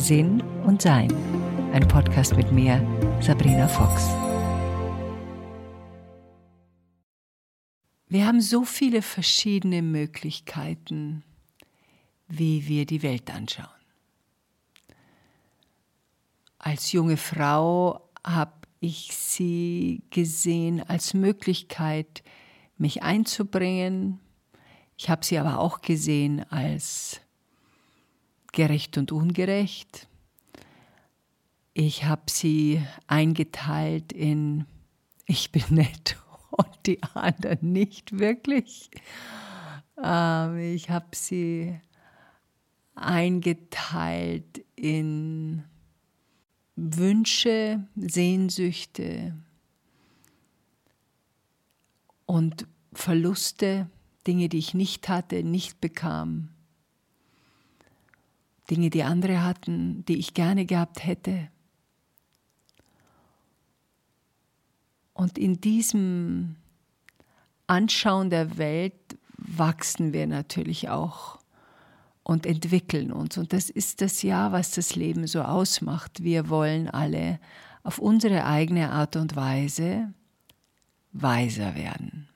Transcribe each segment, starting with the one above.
Sinn und Sein. Ein Podcast mit mir, Sabrina Fox. Wir haben so viele verschiedene Möglichkeiten, wie wir die Welt anschauen. Als junge Frau habe ich sie gesehen als Möglichkeit, mich einzubringen. Ich habe sie aber auch gesehen als gerecht und ungerecht. Ich habe sie eingeteilt in ich bin nett und die anderen nicht wirklich. Ähm, ich habe sie eingeteilt in Wünsche, Sehnsüchte und Verluste, Dinge, die ich nicht hatte, nicht bekam. Dinge, die andere hatten, die ich gerne gehabt hätte. Und in diesem Anschauen der Welt wachsen wir natürlich auch und entwickeln uns. Und das ist das Ja, was das Leben so ausmacht. Wir wollen alle auf unsere eigene Art und Weise weiser werden.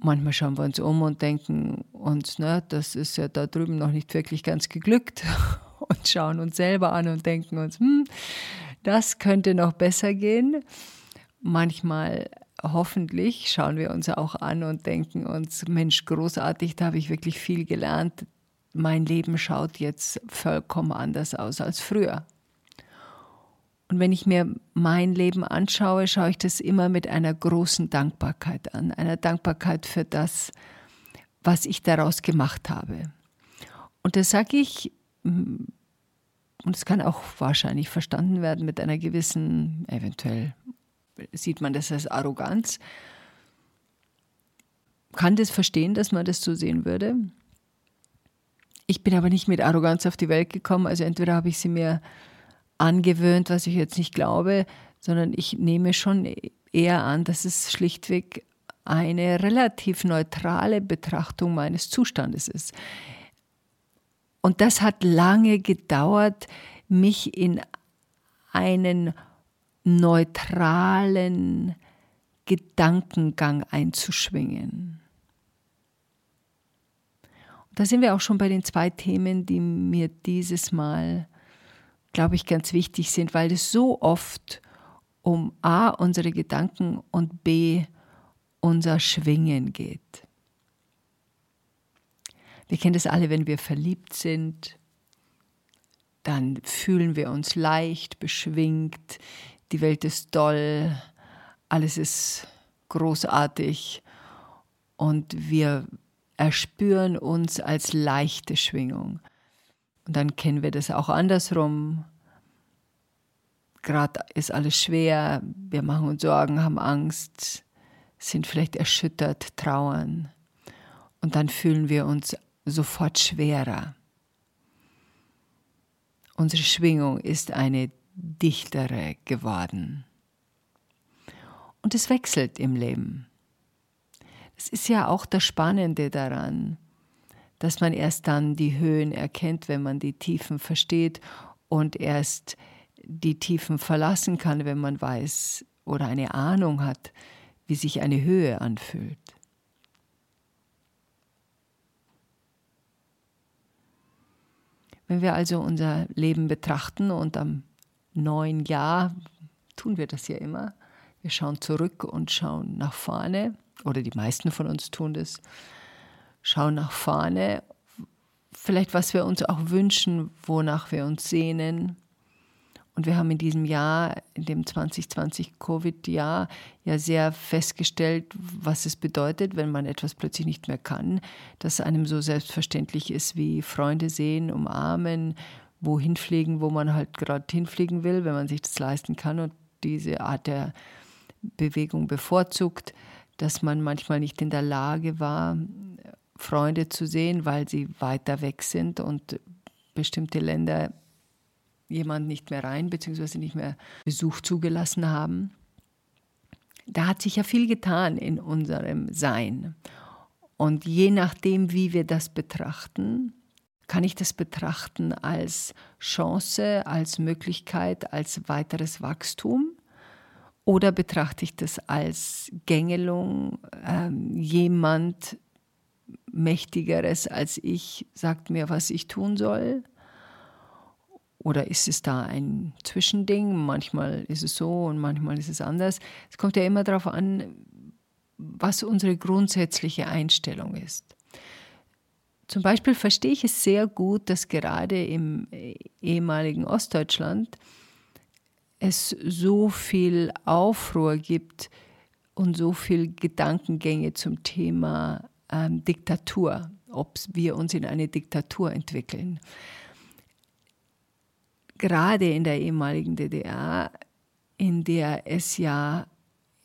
Manchmal schauen wir uns um und denken uns, ne, das ist ja da drüben noch nicht wirklich ganz geglückt und schauen uns selber an und denken uns, hm, das könnte noch besser gehen. Manchmal hoffentlich schauen wir uns auch an und denken uns, Mensch, großartig, da habe ich wirklich viel gelernt. Mein Leben schaut jetzt vollkommen anders aus als früher. Und wenn ich mir mein Leben anschaue, schaue ich das immer mit einer großen Dankbarkeit an, einer Dankbarkeit für das, was ich daraus gemacht habe. Und das sage ich, mm, und es kann auch wahrscheinlich verstanden werden mit einer gewissen, eventuell sieht man das als Arroganz. Kann das verstehen, dass man das so sehen würde? Ich bin aber nicht mit Arroganz auf die Welt gekommen, also entweder habe ich sie mir angewöhnt, was ich jetzt nicht glaube, sondern ich nehme schon eher an, dass es schlichtweg eine relativ neutrale Betrachtung meines Zustandes ist. Und das hat lange gedauert, mich in einen neutralen Gedankengang einzuschwingen. Und da sind wir auch schon bei den zwei Themen, die mir dieses Mal glaube ich, ganz wichtig sind, weil es so oft um A, unsere Gedanken und B, unser Schwingen geht. Wir kennen das alle, wenn wir verliebt sind, dann fühlen wir uns leicht, beschwingt, die Welt ist doll, alles ist großartig und wir erspüren uns als leichte Schwingung. Und dann kennen wir das auch andersrum. Gerade ist alles schwer, wir machen uns Sorgen, haben Angst, sind vielleicht erschüttert, trauern. Und dann fühlen wir uns sofort schwerer. Unsere Schwingung ist eine dichtere geworden. Und es wechselt im Leben. Das ist ja auch das Spannende daran dass man erst dann die Höhen erkennt, wenn man die Tiefen versteht und erst die Tiefen verlassen kann, wenn man weiß oder eine Ahnung hat, wie sich eine Höhe anfühlt. Wenn wir also unser Leben betrachten und am neuen Jahr tun wir das ja immer, wir schauen zurück und schauen nach vorne, oder die meisten von uns tun das, schauen nach vorne, vielleicht was wir uns auch wünschen, wonach wir uns sehnen. Und wir haben in diesem Jahr, in dem 2020 Covid-Jahr, ja sehr festgestellt, was es bedeutet, wenn man etwas plötzlich nicht mehr kann, dass einem so selbstverständlich ist wie Freunde sehen, umarmen, wohin fliegen, wo man halt gerade hinfliegen will, wenn man sich das leisten kann und diese Art der Bewegung bevorzugt, dass man manchmal nicht in der Lage war, Freunde zu sehen, weil sie weiter weg sind und bestimmte Länder jemand nicht mehr rein bzw. nicht mehr Besuch zugelassen haben. Da hat sich ja viel getan in unserem Sein. Und je nachdem, wie wir das betrachten, Kann ich das betrachten als Chance, als Möglichkeit, als weiteres Wachstum? Oder betrachte ich das als Gängelung? Ähm, jemand Mächtigeres als ich sagt mir, was ich tun soll? Oder ist es da ein Zwischending? Manchmal ist es so und manchmal ist es anders. Es kommt ja immer darauf an, was unsere grundsätzliche Einstellung ist. Zum Beispiel verstehe ich es sehr gut, dass gerade im ehemaligen Ostdeutschland es so viel Aufruhr gibt und so viel Gedankengänge zum Thema ähm, Diktatur, ob wir uns in eine Diktatur entwickeln. Gerade in der ehemaligen DDR, in der es ja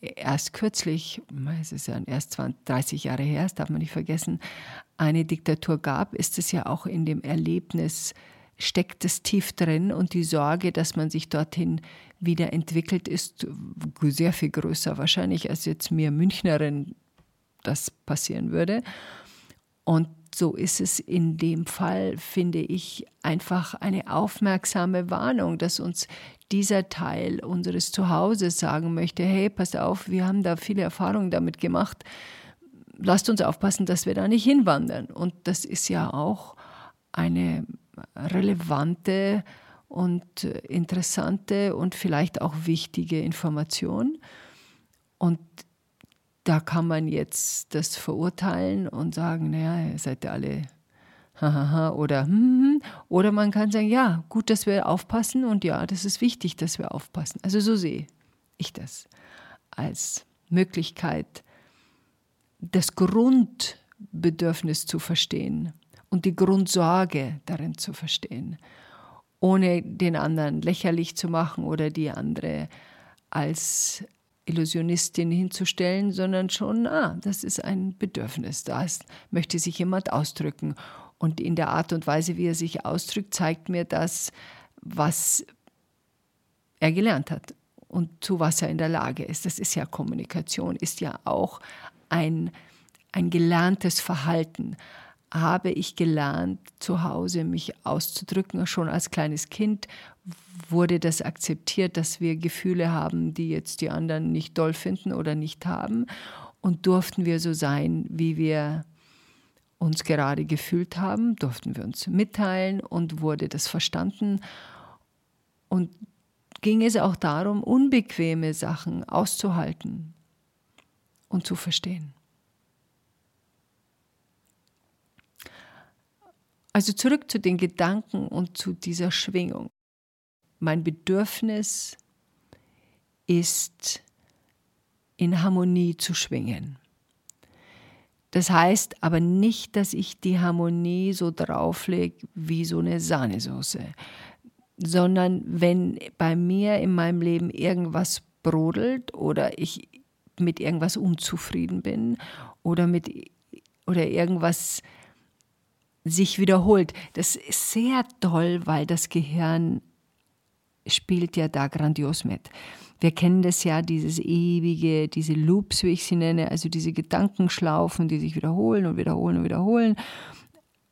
erst kürzlich, es ist ja erst 20, 30 Jahre her, das darf man nicht vergessen, eine Diktatur gab, ist es ja auch in dem Erlebnis, steckt es tief drin und die Sorge, dass man sich dorthin wieder entwickelt, ist sehr viel größer wahrscheinlich, als jetzt mir Münchnerin das passieren würde. Und so ist es in dem Fall, finde ich, einfach eine aufmerksame Warnung, dass uns dieser Teil unseres Zuhauses sagen möchte, hey, pass auf, wir haben da viele Erfahrungen damit gemacht, lasst uns aufpassen, dass wir da nicht hinwandern. Und das ist ja auch eine relevante und interessante und vielleicht auch wichtige Information. Und da kann man jetzt das verurteilen und sagen, naja, ihr seid ja alle hahaha oder hm, hm, oder man kann sagen, ja, gut, dass wir aufpassen und ja, das ist wichtig, dass wir aufpassen. Also so sehe ich das als Möglichkeit, das Grundbedürfnis zu verstehen und die Grundsorge darin zu verstehen, ohne den anderen lächerlich zu machen oder die andere als Illusionistin hinzustellen, sondern schon, ah, das ist ein Bedürfnis, da möchte sich jemand ausdrücken. Und in der Art und Weise, wie er sich ausdrückt, zeigt mir das, was er gelernt hat und zu was er in der Lage ist. Das ist ja Kommunikation, ist ja auch ein, ein gelerntes Verhalten. Habe ich gelernt, zu Hause mich auszudrücken, schon als kleines Kind wurde das akzeptiert, dass wir Gefühle haben, die jetzt die anderen nicht doll finden oder nicht haben. Und durften wir so sein, wie wir uns gerade gefühlt haben, durften wir uns mitteilen und wurde das verstanden. Und ging es auch darum, unbequeme Sachen auszuhalten und zu verstehen. Also zurück zu den Gedanken und zu dieser Schwingung mein Bedürfnis ist, in Harmonie zu schwingen. Das heißt aber nicht, dass ich die Harmonie so drauflege wie so eine Sahnesoße, sondern wenn bei mir in meinem Leben irgendwas brodelt oder ich mit irgendwas unzufrieden bin oder mit oder irgendwas sich wiederholt. Das ist sehr toll, weil das Gehirn spielt ja da grandios mit. Wir kennen das ja, dieses ewige, diese Loops, wie ich sie nenne, also diese Gedankenschlaufen, die sich wiederholen und wiederholen und wiederholen.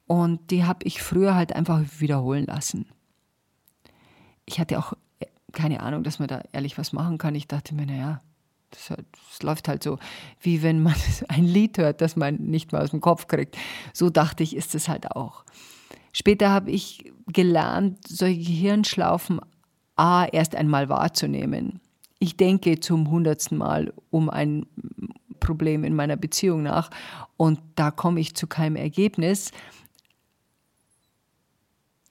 Und die habe ich früher halt einfach wiederholen lassen. Ich hatte auch äh, keine Ahnung, dass man da ehrlich was machen kann. Ich dachte mir, naja, das, das, läuft halt so, wie wenn man ein Lied hört, das man nicht mehr aus dem Kopf kriegt. So dachte ich, ist es halt auch. Später habe ich gelernt, solche Gehirnschlaufen A erst einmal wahrzunehmen. Ich denke zum hundertsten Mal um ein Problem in meiner Beziehung nach und da komme ich zu keinem Ergebnis.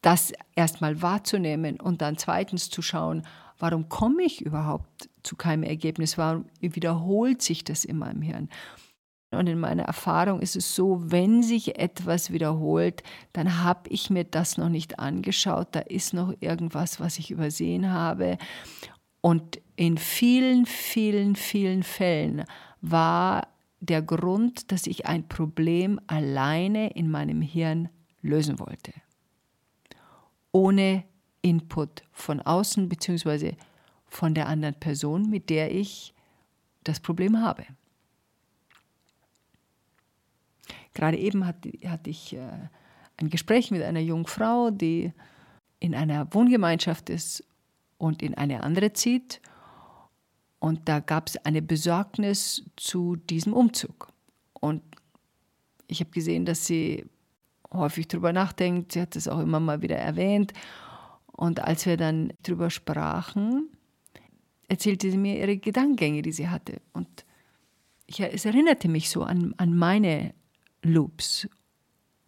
Das erstmal wahrzunehmen und dann zweitens zu schauen, warum komme ich überhaupt zu keinem Ergebnis? Warum wiederholt sich das in meinem Hirn? Und in meiner Erfahrung ist es so, wenn sich etwas wiederholt, dann habe ich mir das noch nicht angeschaut, da ist noch irgendwas, was ich übersehen habe. Und in vielen, vielen, vielen Fällen war der Grund, dass ich ein Problem alleine in meinem Hirn lösen wollte. Ohne Input von außen bzw. von der anderen Person, mit der ich das Problem habe. Gerade eben hatte, ich äh, ein Gespräch mit einer jungen Frau, die in einer Wohngemeinschaft ist und in eine andere zieht. Und da gab es eine Besorgnis zu diesem Umzug. Und ich habe gesehen, dass sie häufig darüber nachdenkt. Sie hat es auch immer mal wieder erwähnt. Und als wir dann darüber sprachen, erzählte sie mir ihre Gedankengänge, die sie hatte. Und ich, es erinnerte mich so an, an meine Loops.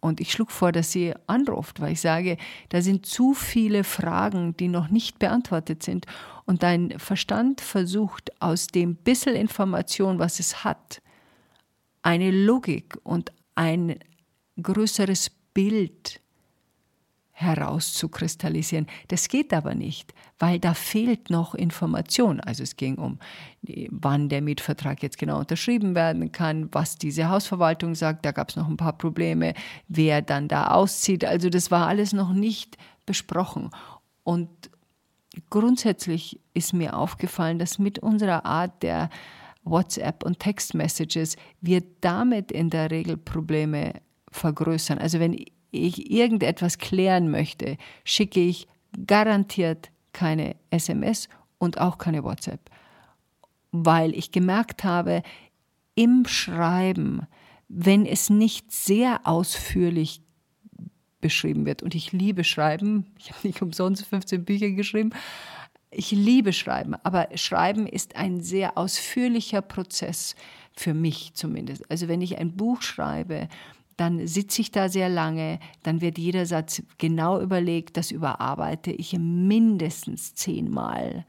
Und ich schlug vor, dass sie anruft, weil ich sage, da sind zu viele Fragen, die noch nicht beantwortet sind. Und dein Verstand versucht aus dem bisschen Information, was es hat, eine Logik und ein größeres Bild herauszukristallisieren. Das geht aber nicht, weil da fehlt noch Information. Also es ging um, wann der Mietvertrag jetzt genau unterschrieben werden kann, was diese Hausverwaltung sagt. Da gab es noch ein paar Probleme, wer dann da auszieht. Also das war alles noch nicht besprochen. Und grundsätzlich ist mir aufgefallen, dass mit unserer Art der WhatsApp und Textmessages wir damit in der Regel Probleme vergrößern. Also wenn ich irgendetwas klären möchte, schicke ich garantiert keine SMS und auch keine WhatsApp, weil ich gemerkt habe, im Schreiben, wenn es nicht sehr ausführlich beschrieben wird, und ich liebe Schreiben, ich habe nicht umsonst 15 Bücher geschrieben, ich liebe Schreiben, aber Schreiben ist ein sehr ausführlicher Prozess für mich zumindest. Also wenn ich ein Buch schreibe, dann sitze ich da sehr lange, dann wird jeder Satz genau überlegt, das überarbeite ich mindestens zehnmal,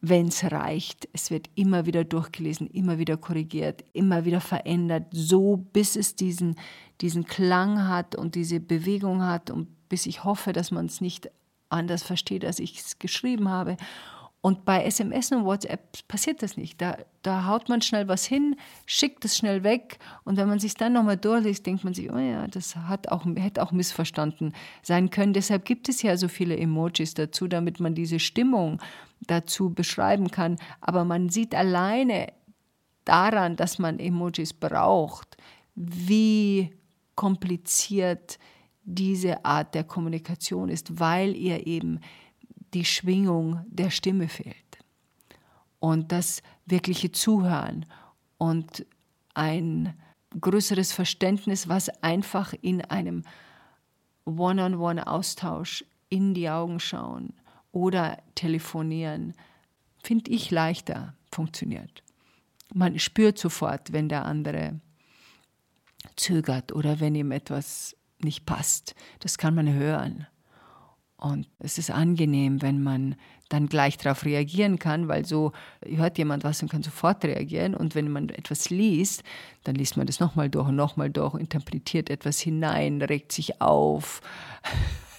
wenn es reicht. Es wird immer wieder durchgelesen, immer wieder korrigiert, immer wieder verändert, so bis es diesen, diesen Klang hat und diese Bewegung hat und bis ich hoffe, dass man es nicht anders versteht, als ich es geschrieben habe. Und bei SMS und WhatsApp passiert das nicht. Da, da haut man schnell was hin, schickt es schnell weg und wenn man sich dann nochmal durchliest, denkt man sich, oh ja, das hat auch, hätte auch missverstanden sein können. Deshalb gibt es ja so viele Emojis dazu, damit man diese Stimmung dazu beschreiben kann. Aber man sieht alleine daran, dass man Emojis braucht, wie kompliziert diese Art der Kommunikation ist, weil ihr eben die Schwingung der Stimme fehlt. Und das wirkliche Zuhören und ein größeres Verständnis, was einfach in einem One-on-One-Austausch in die Augen schauen oder telefonieren, finde ich leichter funktioniert. Man spürt sofort, wenn der andere zögert oder wenn ihm etwas nicht passt. Das kann man hören. Und es ist angenehm, wenn man dann gleich darauf reagieren kann, weil so hört jemand was und kann sofort reagieren. Und wenn man etwas liest, dann liest man das nochmal durch und nochmal durch, interpretiert etwas hinein, regt sich auf.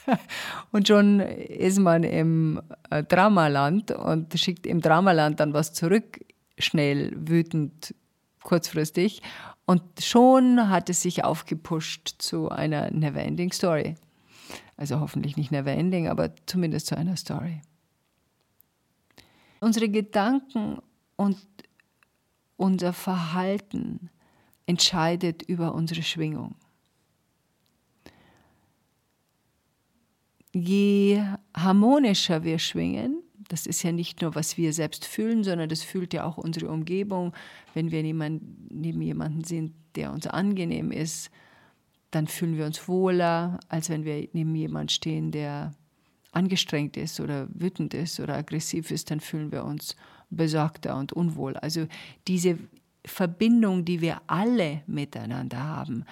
und schon ist man im äh, Dramaland und schickt im Dramaland dann was zurück, schnell, wütend, kurzfristig. Und schon hat es sich aufgepusht zu einer Neverending Story. Also hoffentlich nicht never ending, aber zumindest zu einer Story. Unsere Gedanken und unser Verhalten entscheidet über unsere Schwingung. Je harmonischer wir schwingen, das ist ja nicht nur, was wir selbst fühlen, sondern das fühlt ja auch unsere Umgebung. Wenn wir neben jemanden sind, der uns angenehm ist, dann fühlen wir uns wohler, als wenn wir neben jemand stehen, der angestrengt ist oder wütend ist oder aggressiv ist, dann fühlen wir uns besorgter und unwohl. Also diese Verbindung, die wir alle miteinander haben,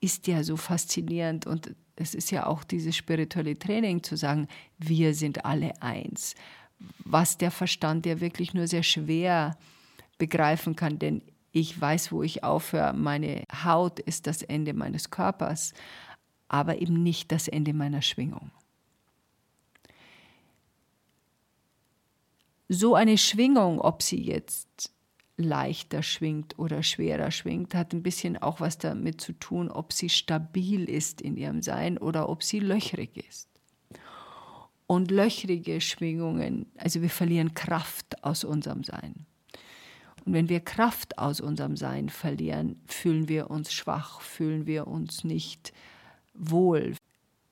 ist ja so faszinierend und es ist ja auch dieses spirituelle Training zu sagen, wir sind alle eins, was der Verstand ja wirklich nur sehr schwer begreifen kann, denn ich weiß, wo ich aufhöre. Meine Haut ist das Ende meines Körpers, aber eben nicht das Ende meiner Schwingung. So eine Schwingung, ob sie jetzt leichter schwingt oder schwerer schwingt, hat ein bisschen auch was damit zu tun, ob sie stabil ist in ihrem Sein oder ob sie löchrig ist. Und löchrige Schwingungen, also wir verlieren Kraft aus unserem Sein. Und wenn wir Kraft aus unserem Sein verlieren, fühlen wir uns schwach, fühlen wir uns nicht wohl.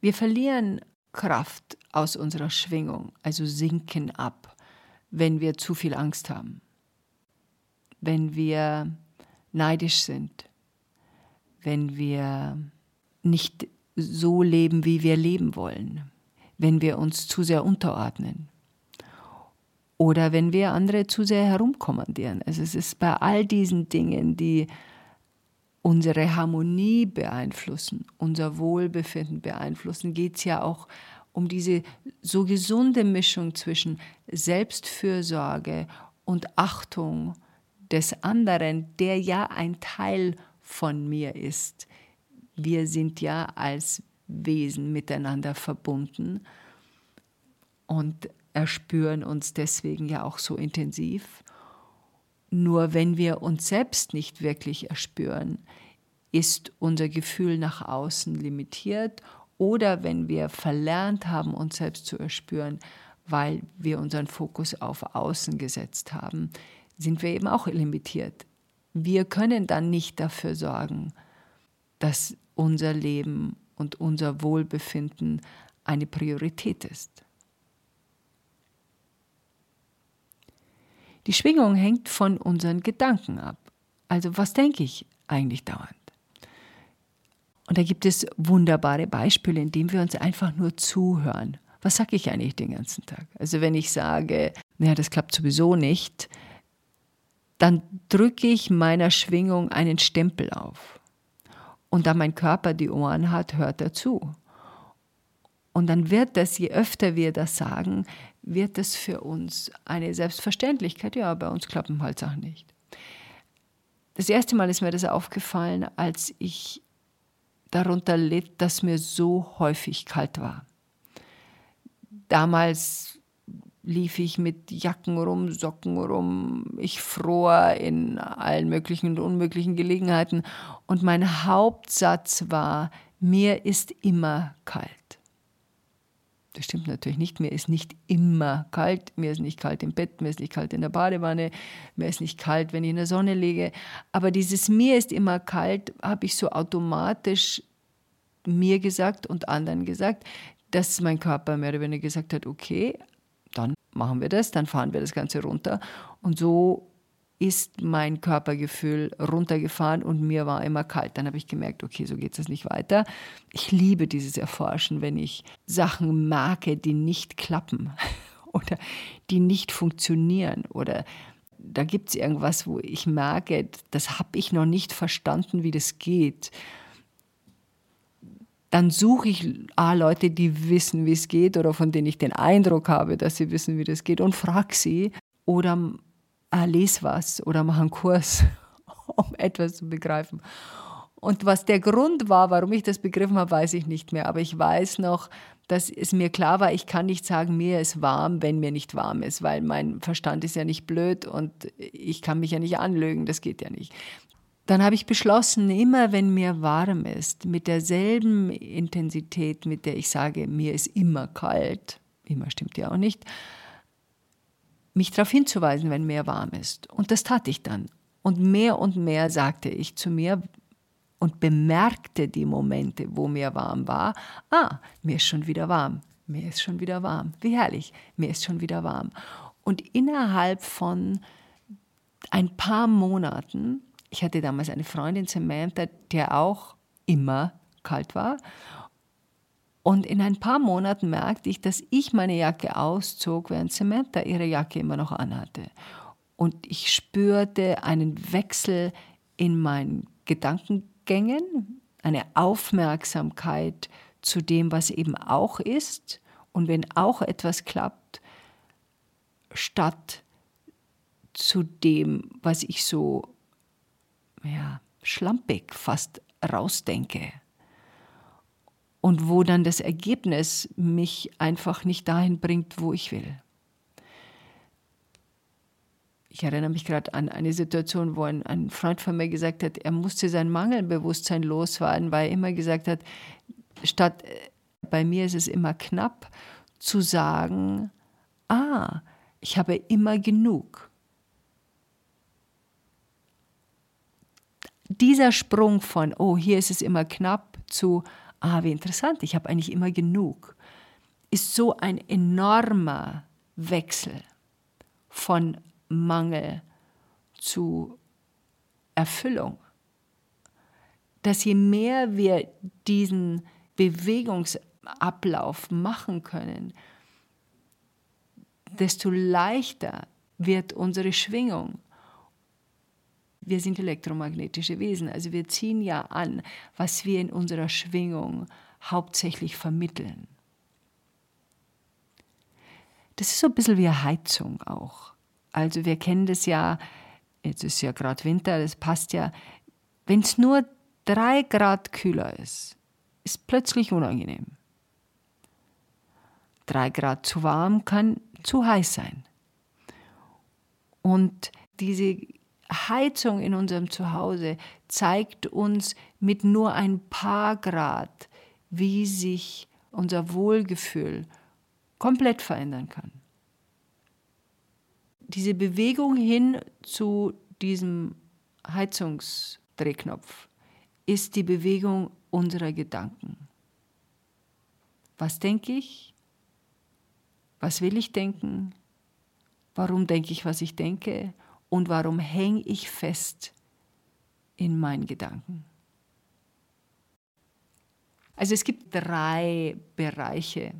Wir verlieren Kraft aus unserer Schwingung, also sinken ab, wenn wir zu viel Angst haben, wenn wir neidisch sind, wenn wir nicht so leben, wie wir leben wollen, wenn wir uns zu sehr unterordnen oder wenn wir andere zu sehr herumkommandieren. Also es ist bei all diesen Dingen, die unsere Harmonie beeinflussen, unser Wohlbefinden beeinflussen, geht es ja auch um diese so gesunde Mischung zwischen Selbstfürsorge und Achtung des anderen, der ja ein Teil von mir ist. Wir sind ja als Wesen miteinander verbunden und erspüren uns deswegen ja auch so intensiv. Nur wenn wir uns selbst nicht wirklich erspüren, ist unser Gefühl nach außen limitiert oder wenn wir verlernt haben, uns selbst zu erspüren, weil wir unseren Fokus auf Außen gesetzt haben, sind wir eben auch limitiert. Wir können dann nicht dafür sorgen, dass unser Leben und unser Wohlbefinden eine Priorität ist. Die Schwingung hängt von unseren Gedanken ab. Also was denke ich eigentlich dauernd? Und da gibt es wunderbare Beispiele, indem wir uns einfach nur zuhören. Was sage ich eigentlich den ganzen Tag? Also wenn ich sage, naja, das klappt sowieso nicht, dann drücke ich meiner Schwingung einen Stempel auf. Und da mein Körper die Ohren hat, hört er zu. Und dann wird das, je öfter wir das sagen, wird es für uns eine Selbstverständlichkeit. Ja, bei uns klappen halt Sachen nicht. Das erste Mal ist mir das aufgefallen, als ich darunter litt, dass mir so häufig kalt war. Damals lief ich mit Jacken rum, Socken rum, ich fror in allen möglichen und unmöglichen Gelegenheiten und mein Hauptsatz war, mir ist immer kalt. Das stimmt natürlich nicht. Mir ist nicht immer kalt. Mir ist nicht kalt im Bett, mir ist nicht kalt in der Badewanne, mir ist nicht kalt, wenn ich in der Sonne liege. Aber dieses mir ist immer kalt habe ich so automatisch mir gesagt und anderen gesagt, dass mein Körper mehr oder weniger gesagt hat, okay, dann machen wir das, dann fahren wir das Ganze runter. Und so ist mein Körpergefühl runtergefahren und mir war immer kalt. Dann habe ich gemerkt, okay, so geht es nicht weiter. Ich liebe dieses Erforschen, wenn ich Sachen merke, die nicht klappen oder die nicht funktionieren oder da gibt es irgendwas, wo ich merke, das habe ich noch nicht verstanden, wie das geht. Dann suche ich A, Leute, die wissen, wie es geht oder von denen ich den Eindruck habe, dass sie wissen, wie das geht und frage sie. Oder ah, les was oder mach einen Kurs, um etwas zu begreifen. Und was der Grund war, warum ich das begriffen habe, weiß ich nicht mehr. Aber ich weiß noch, dass es mir klar war, ich kann nicht sagen, mir ist warm, wenn mir nicht warm ist, weil mein Verstand ist ja nicht blöd und ich kann mich ja nicht anlügen, das geht ja nicht. Dann habe ich beschlossen, immer wenn mir warm ist, mit derselben Intensität, mit der ich sage, mir ist immer kalt, immer stimmt ja auch nicht, mich darauf hinzuweisen, wenn mir warm ist. Und das tat ich dann. Und mehr und mehr sagte ich zu mir und bemerkte die Momente, wo mir warm war. Ah, mir ist schon wieder warm. Mir ist schon wieder warm. Wie herrlich. Mir ist schon wieder warm. Und innerhalb von ein paar Monaten, ich hatte damals eine Freundin, Samantha, der auch immer kalt war. Und in ein paar Monaten merkte ich, dass ich meine Jacke auszog, während Samantha ihre Jacke immer noch anhatte. Und ich spürte einen Wechsel in meinen Gedankengängen, eine Aufmerksamkeit zu dem, was eben auch ist. Und wenn auch etwas klappt, statt zu dem, was ich so ja, schlampig fast rausdenke und wo dann das Ergebnis mich einfach nicht dahin bringt, wo ich will. Ich erinnere mich gerade an eine Situation, wo ein, ein, Freund von mir gesagt hat, er musste sein Mangelbewusstsein loswerden, weil er immer gesagt hat, statt äh, bei mir ist es immer knapp, zu sagen, ah, ich habe immer genug. Dieser Sprung von, oh, hier ist es immer knapp, zu, ah, wie interessant, ich habe eigentlich immer genug, ist so ein enormer Wechsel von Mangel zu Erfüllung, dass je mehr wir diesen Bewegungsablauf machen können, desto leichter wird unsere Schwingung. Wir sind elektromagnetische Wesen, also wir ziehen ja an, was wir in unserer Schwingung hauptsächlich vermitteln. Das ist so ein bisschen wie eine Heizung auch. Also wir kennen das ja, jetzt ist ja gerade Winter, das passt ja, wenn es nur drei Grad kühler ist, ist plötzlich unangenehm. Drei Grad zu warm kann zu heiß sein. Und diese Heizung in unserem Zuhause zeigt uns mit nur ein paar Grad, wie sich unser Wohlgefühl komplett verändern kann. Diese Bewegung hin zu diesem Heizungsdrehknopf ist die Bewegung unserer Gedanken. Was denke ich? Was will ich denken? Warum denke ich, was ich denke? Und warum hänge ich fest in meinen Gedanken? Also es gibt drei Bereiche.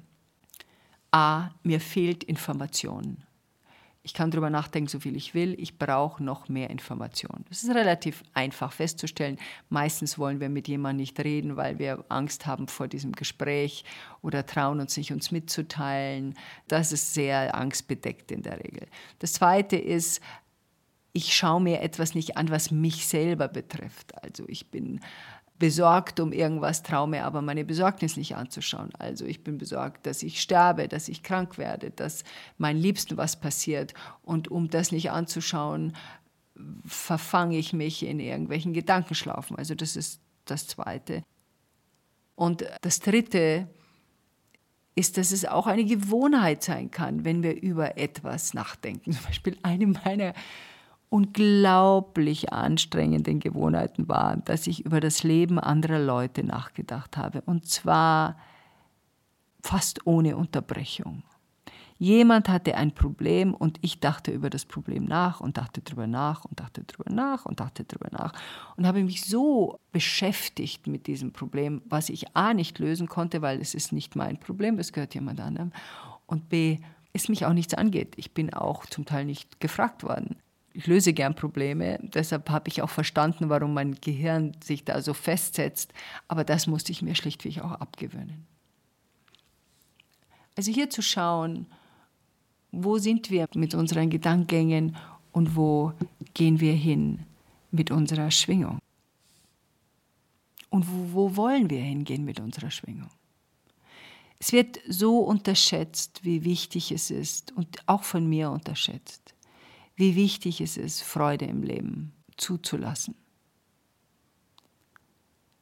A, mir fehlt Information. Ich kann darüber nachdenken, so viel ich will. Ich brauche noch mehr Informationen. Das ist relativ einfach festzustellen. Meistens wollen wir mit jemandem nicht reden, weil wir Angst haben vor diesem Gespräch oder trauen uns nicht, uns mitzuteilen. Das ist sehr angstbedeckt in der Regel. Das Zweite ist, ich schaue mir etwas nicht an, was mich selber betrifft. Also ich bin besorgt um irgendwas, traue mir aber meine Besorgnis nicht anzuschauen. Also ich bin besorgt, dass ich sterbe, dass ich krank werde, dass meinen Liebsten was passiert. Und um das nicht anzuschauen, verfange ich mich in irgendwelchen Gedankenschlaufen. Also das ist das Zweite. Und das Dritte ist, dass es auch eine Gewohnheit sein kann, wenn wir über etwas nachdenken. Zum Beispiel eine meiner unglaublich anstrengenden Gewohnheiten war, dass ich über das Leben anderer Leute nachgedacht habe. Und zwar fast ohne Unterbrechung. Jemand hatte ein Problem und ich dachte über das Problem nach und dachte drüber nach und dachte drüber nach und dachte drüber nach und habe mich so beschäftigt mit diesem Problem, was ich A nicht lösen konnte, weil es ist nicht mein Problem, es gehört jemand anderem und B es mich auch nichts angeht. Ich bin auch zum Teil nicht gefragt worden ich löse gern Probleme. Deshalb habe ich auch verstanden, warum mein Gehirn sich da so festsetzt. Aber das musste ich mir schlichtweg auch abgewöhnen. Also hier zu schauen, wo sind wir mit unseren Gedankengängen und wo gehen wir hin mit unserer Schwingung. Und wo, wo wollen wir hingehen mit unserer Schwingung? Es wird so unterschätzt, wie wichtig es ist und auch von mir unterschätzt wie wichtig es ist, Freude im Leben zuzulassen.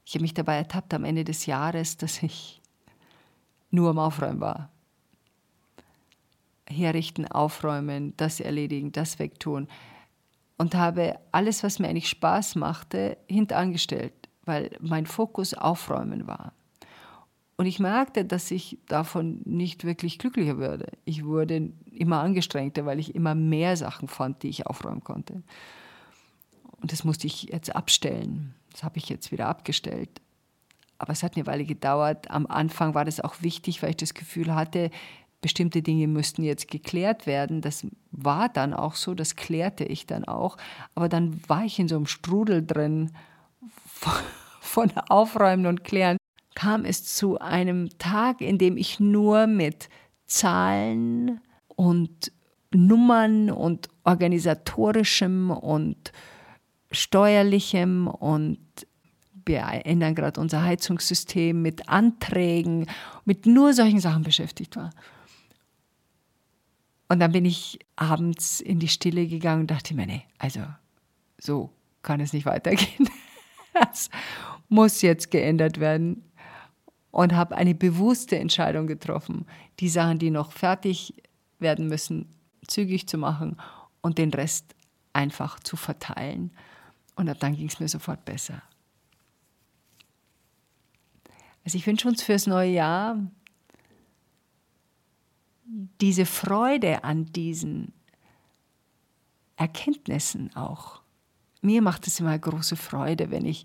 Ich habe mich dabei ertappt am Ende des Jahres, dass ich nur am Aufräumen war. Herrichten, aufräumen, das erledigen, das wegtun. Und habe alles, was mir eigentlich Spaß machte, hintangestellt, weil mein Fokus Aufräumen war. Und ich merkte, dass ich davon nicht wirklich glücklicher würde. Ich wurde immer angestrengter, weil ich immer mehr Sachen fand, die ich aufräumen konnte. Und das musste ich jetzt abstellen. Das habe ich jetzt wieder abgestellt. Aber es hat eine Weile gedauert. Am Anfang war das auch wichtig, weil ich das Gefühl hatte, bestimmte Dinge müssten jetzt geklärt werden. Das war dann auch so, das klärte ich dann auch. Aber dann war ich in so einem Strudel drin von Aufräumen und Klären, kam es zu einem Tag, in dem ich nur mit Zahlen und Nummern und organisatorischem und steuerlichem und wir ändern gerade unser Heizungssystem mit Anträgen, mit nur solchen Sachen beschäftigt war. Und dann bin ich abends in die Stille gegangen und dachte mir, nee, also so kann es nicht weitergehen. Das muss jetzt geändert werden und habe eine bewusste Entscheidung getroffen, die Sachen, die noch fertig werden müssen, zügig zu machen und den Rest einfach zu verteilen. Und dann ging es mir sofort besser. Also ich wünsche uns fürs neue Jahr diese Freude an diesen Erkenntnissen auch. Mir macht es immer große Freude, wenn ich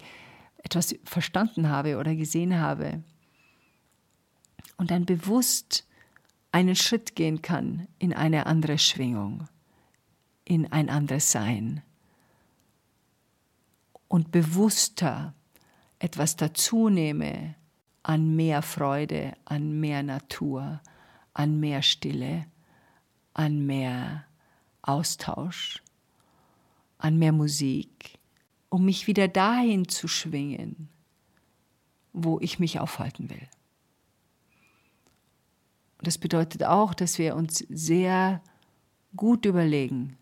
etwas verstanden habe oder gesehen habe und dann bewusst einen Schritt gehen kann in eine andere Schwingung, in ein anderes Sein und bewusster etwas dazu nehme an mehr Freude, an mehr Natur, an mehr Stille, an mehr Austausch, an mehr Musik, um mich wieder dahin zu schwingen, wo ich mich aufhalten will. Und das bedeutet auch, dass wir uns sehr gut überlegen,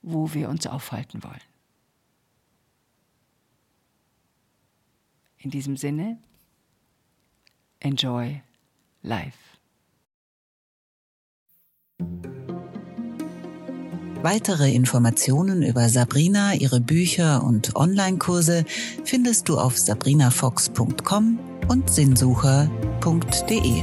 wo wir uns aufhalten wollen. In diesem Sinne, enjoy life. Weitere Informationen über Sabrina, ihre Bücher und Online-Kurse findest du auf sabrinafox.com und sinnsucher.de.